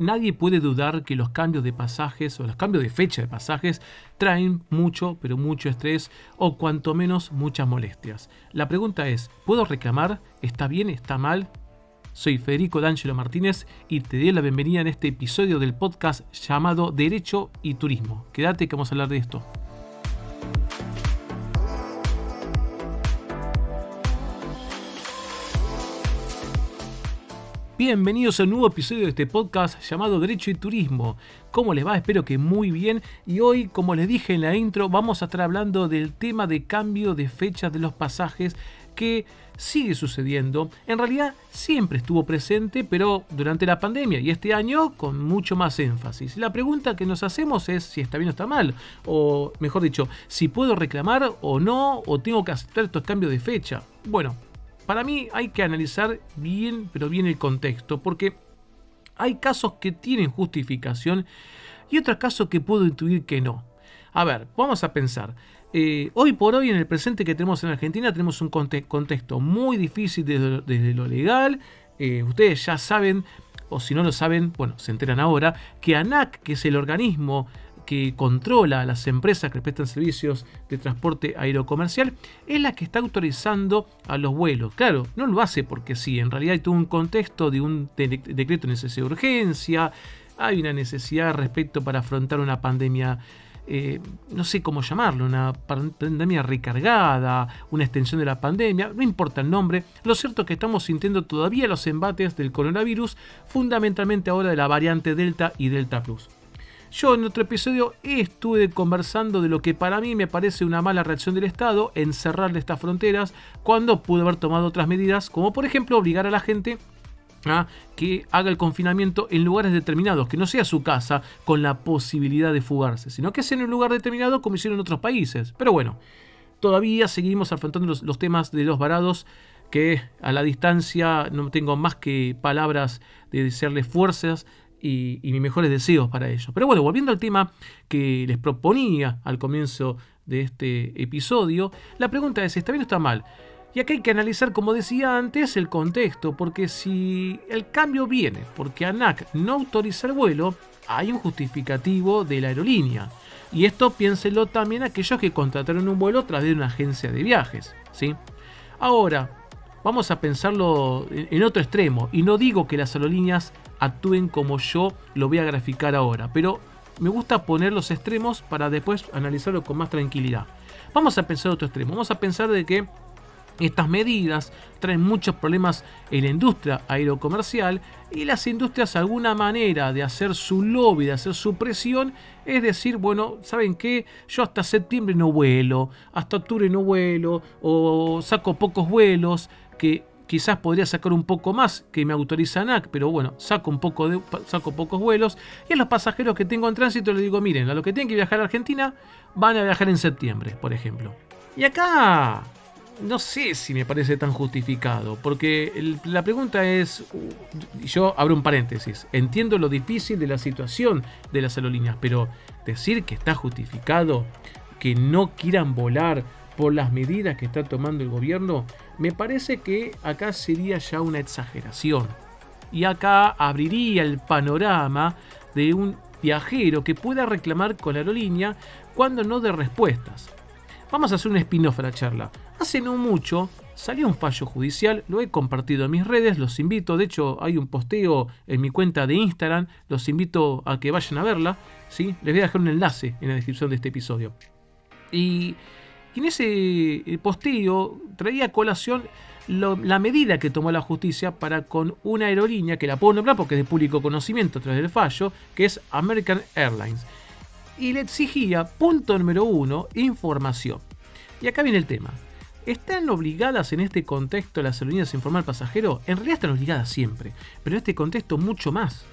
Nadie puede dudar que los cambios de pasajes o los cambios de fecha de pasajes traen mucho, pero mucho estrés o cuanto menos muchas molestias. La pregunta es, ¿puedo reclamar? ¿Está bien? ¿Está mal? Soy Federico D'Angelo Martínez y te doy la bienvenida en este episodio del podcast llamado Derecho y Turismo. Quédate que vamos a hablar de esto. Bienvenidos a un nuevo episodio de este podcast llamado Derecho y Turismo. ¿Cómo les va? Espero que muy bien. Y hoy, como les dije en la intro, vamos a estar hablando del tema de cambio de fecha de los pasajes que sigue sucediendo. En realidad siempre estuvo presente, pero durante la pandemia y este año con mucho más énfasis. La pregunta que nos hacemos es si está bien o está mal, o mejor dicho, si puedo reclamar o no, o tengo que aceptar estos cambios de fecha. Bueno, para mí hay que analizar bien, pero bien el contexto, porque hay casos que tienen justificación y otros casos que puedo intuir que no. A ver, vamos a pensar. Eh, hoy por hoy, en el presente que tenemos en Argentina, tenemos un contexto muy difícil desde, lo legal. Eh, ustedes ya saben, o si no lo saben, bueno, se enteran ahora, que ANAC, que es el organismo que controla a las empresas que prestan servicios de transporte aerocomercial es la que está autorizando a los vuelos. Claro, no lo hace porque sí, en realidad todo un contexto de un decreto de necesidad de urgencia, hay una necesidad respecto para afrontar una pandemia. Eh, no sé cómo llamarlo, una pandemia recargada, una extensión de la pandemia, no importa el nombre, lo cierto es que estamos sintiendo todavía los embates del coronavirus, fundamentalmente ahora de la variante Delta y Delta Plus. Yo en otro episodio estuve conversando de lo que para mí me parece una mala reacción del Estado en cerrar estas fronteras cuando pudo haber tomado otras medidas, como por ejemplo obligar a la gente a que haga el confinamiento en lugares determinados, que no sea su casa con la posibilidad de fugarse, sino que sea en un lugar determinado como hicieron en otros países. Pero bueno, todavía seguimos afrontando los, temas de los varados que a la distancia no tengo más que palabras de desearles fuerzas y, mis mejores deseos para ellos. Pero bueno, volviendo al tema que les proponía al comienzo de este episodio, la pregunta es, ¿está bien o está mal? Y acá hay que analizar, como decía antes, el contexto, porque si el cambio viene porque ANAC no autoriza el vuelo, hay un justificativo de la aerolínea. Y esto piénselo también aquellos que contrataron un vuelo a través de una agencia de viajes. ¿sí? Ahora, vamos a pensarlo en otro extremo, y no digo que las aerolíneas actúen como yo lo voy a graficar ahora. Pero me gusta poner los extremos para después analizarlo con más tranquilidad. Vamos a pensar otro extremo. Vamos a pensar de que estas medidas traen muchos problemas en la industria aerocomercial y las industrias alguna manera de hacer su lobby, de hacer su presión, es decir, bueno, ¿saben qué? Yo hasta septiembre no vuelo, hasta octubre no vuelo, o saco pocos vuelos, que quizás podría sacar un poco más que me autoriza ANAC, pero bueno, saco un poco de, saco pocos vuelos y a los pasajeros que tengo en tránsito les digo, miren, a los que tienen que viajar a Argentina van a viajar en septiembre, por ejemplo. Y acá no sé si me parece tan justificado, porque la pregunta es, yo abro un paréntesis, entiendo lo difícil de la situación de las aerolíneas, pero decir que está justificado que no quieran volar por las medidas que está tomando el gobierno, me parece que acá sería ya una exageración. Y acá abriría el panorama de un viajero que pueda reclamar con la aerolínea cuando no dé respuestas. Vamos a hacer un spin-off a la charla. Hace no mucho salió un fallo judicial, lo he compartido en mis redes, los invito, de hecho hay un posteo en mi cuenta de Instagram, los invito a que vayan a verla, ¿sí? les voy a dejar un enlace en la descripción de este episodio. Y y en ese eh, posteo traía a colación la medida que tomó la justicia para con una aerolínea, que la puedo nombrar porque es de público conocimiento a través del fallo, que es American Airlines. Y le exigía, punto número uno, información. Y acá viene el tema. ¿Están obligadas en este contexto las aerolíneas a informar al pasajero? En realidad están obligadas siempre, pero en este contexto mucho más.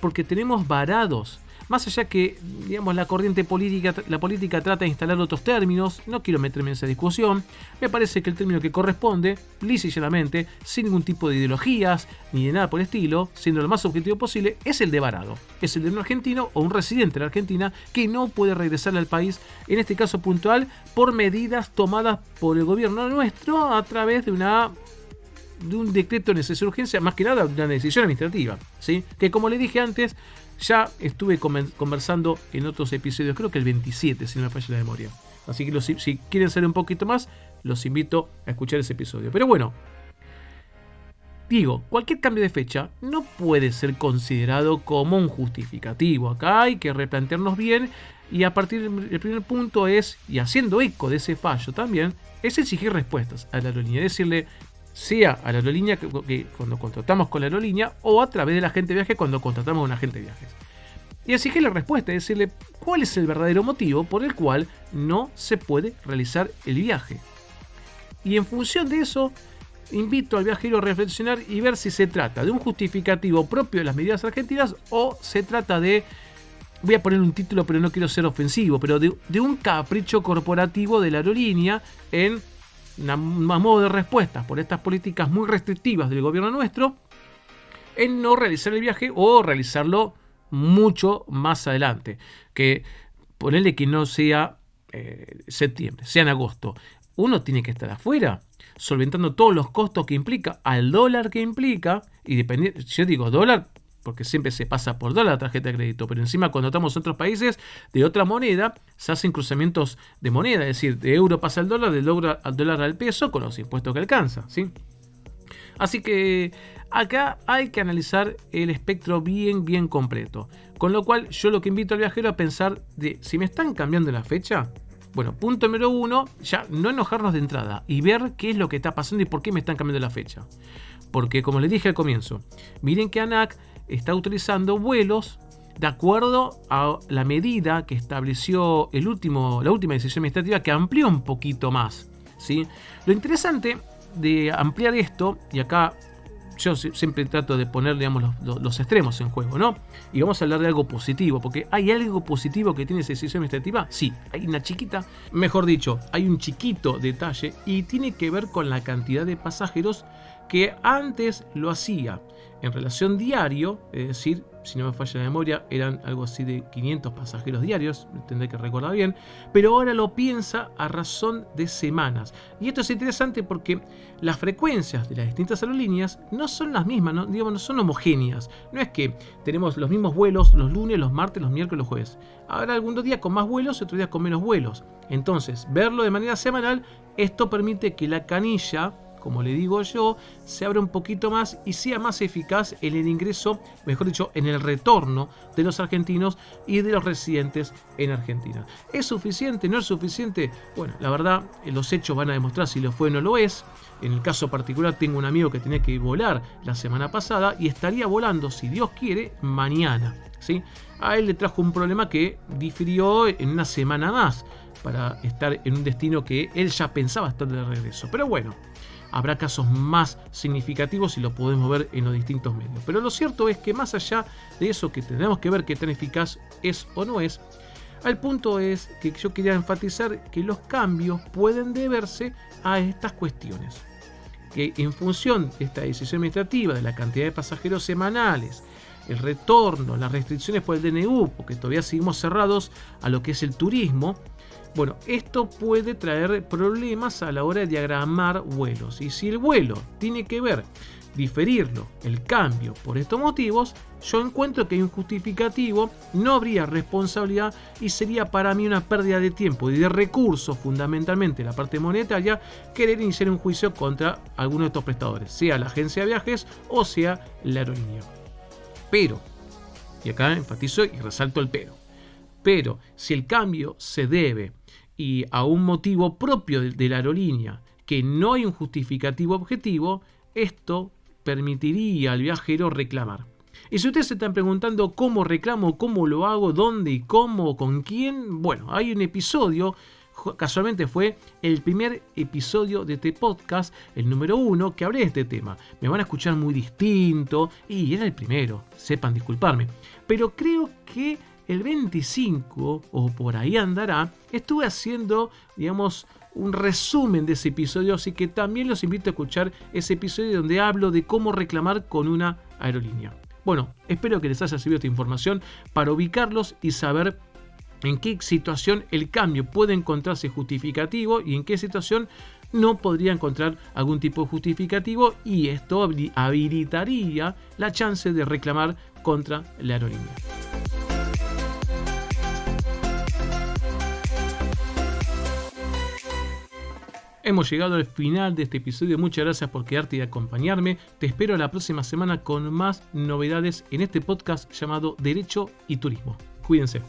Porque tenemos varados más allá que, digamos, la corriente política, la política trata de instalar otros términos, no quiero meterme en esa discusión, me parece que el término que corresponde, lisa y llanamente, sin ningún tipo de ideologías ni de nada por el estilo, siendo lo más objetivo posible, es el de varado. Es el de un argentino o un residente de la Argentina que no puede regresar al país, en este caso puntual, por medidas tomadas por el gobierno nuestro a través de una de un decreto de necesidad de urgencia, más que nada una decisión administrativa, ¿sí? que como le dije antes, ya estuve conversando en otros episodios, creo que el 27, si no me falla la memoria. Así que si quieren saber un poquito más, los invito a escuchar ese episodio. Pero bueno, digo, cualquier cambio de fecha no puede ser considerado como un justificativo. Acá hay que replantearnos bien y a partir del primer punto es, y haciendo eco de ese fallo también, es exigir respuestas a la aerolínea. Decirle, sea a la aerolínea que, cuando contratamos con la aerolínea o a través de la agente de viaje cuando contratamos a un agente de viajes. Y exigir la respuesta, decirle cuál es el verdadero motivo por el cual no se puede realizar el viaje. Y en función de eso, invito al viajero a reflexionar y ver si se trata de un justificativo propio de las medidas argentinas o se trata de, voy a poner un título pero no quiero ser ofensivo, pero de un capricho corporativo de la aerolínea en un modo de respuesta por estas políticas muy restrictivas del gobierno nuestro en no realizar el viaje o realizarlo mucho más adelante. Que ponerle que no sea eh, septiembre, sea en agosto. Uno tiene que estar afuera solventando todos los costos que implica, al dólar que implica, y dependiendo, yo digo dólar porque siempre se pasa por dólar la tarjeta de crédito, pero encima cuando estamos en otros países de otra moneda, se hacen cruzamientos de moneda, es decir, de euro pasa al dólar, del dólar al dólar al peso con los impuestos que alcanza, ¿sí? Así que acá hay que analizar el espectro bien, bien completo. Con lo cual yo lo que invito al viajero a pensar de si me están cambiando la fecha, bueno, punto número uno, ya no enojarnos de entrada y ver qué es lo que está pasando y por qué me están cambiando la fecha. Porque como les dije al comienzo, miren que ANAC está utilizando vuelos de acuerdo a la medida que estableció el último, la última decisión administrativa que amplió un poquito más. ¿sí? Lo interesante de ampliar esto, y acá yo siempre trato de poner digamos, los, extremos en juego, ¿no? Y vamos a hablar de algo positivo, porque ¿hay algo positivo que tiene esa decisión administrativa? Sí, hay una chiquita, mejor dicho, hay un chiquito detalle y tiene que ver con la cantidad de pasajeros que antes lo hacía en relación diario, es decir, si no me falla la memoria, eran algo así de 500 pasajeros diarios, tendré que recordar bien, pero ahora lo piensa a razón de semanas. Y esto es interesante porque las frecuencias de las distintas aerolíneas no son las mismas, no, digamos, no son homogéneas. No es que tenemos los mismos vuelos los lunes, los martes, los miércoles, los jueves. Habrá algunos días con más vuelos y otros días con menos vuelos. Entonces, verlo de manera semanal, esto permite que la canilla como le digo yo, se abra un poquito más y sea más eficaz en el ingreso, mejor dicho, en el retorno de los argentinos y de los residentes en Argentina. ¿Es suficiente? ¿No es suficiente? Bueno, la verdad, los hechos van a demostrar si lo fue o no lo es. En el caso particular tengo un amigo que tenía que volar la semana pasada y estaría volando, si Dios quiere, mañana. ¿sí? A él le trajo un problema que difirió en una semana más para estar en un destino que él ya pensaba estar de regreso. Pero bueno, habrá casos más significativos y lo podemos ver en los distintos medios. Pero lo cierto es que más allá de eso que tenemos que ver qué tan eficaz es o no es, al punto es que yo quería enfatizar que los cambios pueden deberse a estas cuestiones. Que en función de esta decisión administrativa, de la cantidad de pasajeros semanales, el retorno, las restricciones por el DNU, porque todavía seguimos cerrados a lo que es el turismo, bueno, esto puede traer problemas a la hora de diagramar vuelos. Y si el vuelo tiene que ver diferirlo, el cambio por estos motivos, yo encuentro que hay un justificativo, no habría responsabilidad y sería para mí una pérdida de tiempo y de recursos, fundamentalmente la parte monetaria, querer iniciar un juicio contra alguno de estos prestadores, sea la agencia de viajes o sea la aerolínea. Pero, y acá enfatizo y resalto el pero, pero si el cambio se debe y a un motivo propio de la aerolínea, que no hay un justificativo objetivo, esto permitiría al viajero reclamar. Y si ustedes se están preguntando cómo reclamo, cómo lo hago, dónde y cómo, con quién, bueno, hay un episodio, casualmente fue el primer episodio de este podcast, el número uno, que hablé de este tema. Me van a escuchar muy distinto y era el primero, sepan disculparme. Pero creo que el 25 o por ahí andará, estuve haciendo, digamos, un resumen de ese episodio, así que también los invito a escuchar ese episodio donde hablo de cómo reclamar con una aerolínea. Bueno, espero que les haya servido esta información para ubicarlos y saber en qué situación el cambio puede encontrarse justificativo y en qué situación no podría encontrar algún tipo de justificativo y esto habilitaría la chance de reclamar contra la aerolínea. Hemos llegado al final de este episodio. Muchas gracias por quedarte y acompañarme. Te espero la próxima semana con más novedades en este podcast llamado Derecho y Turismo. Cuídense.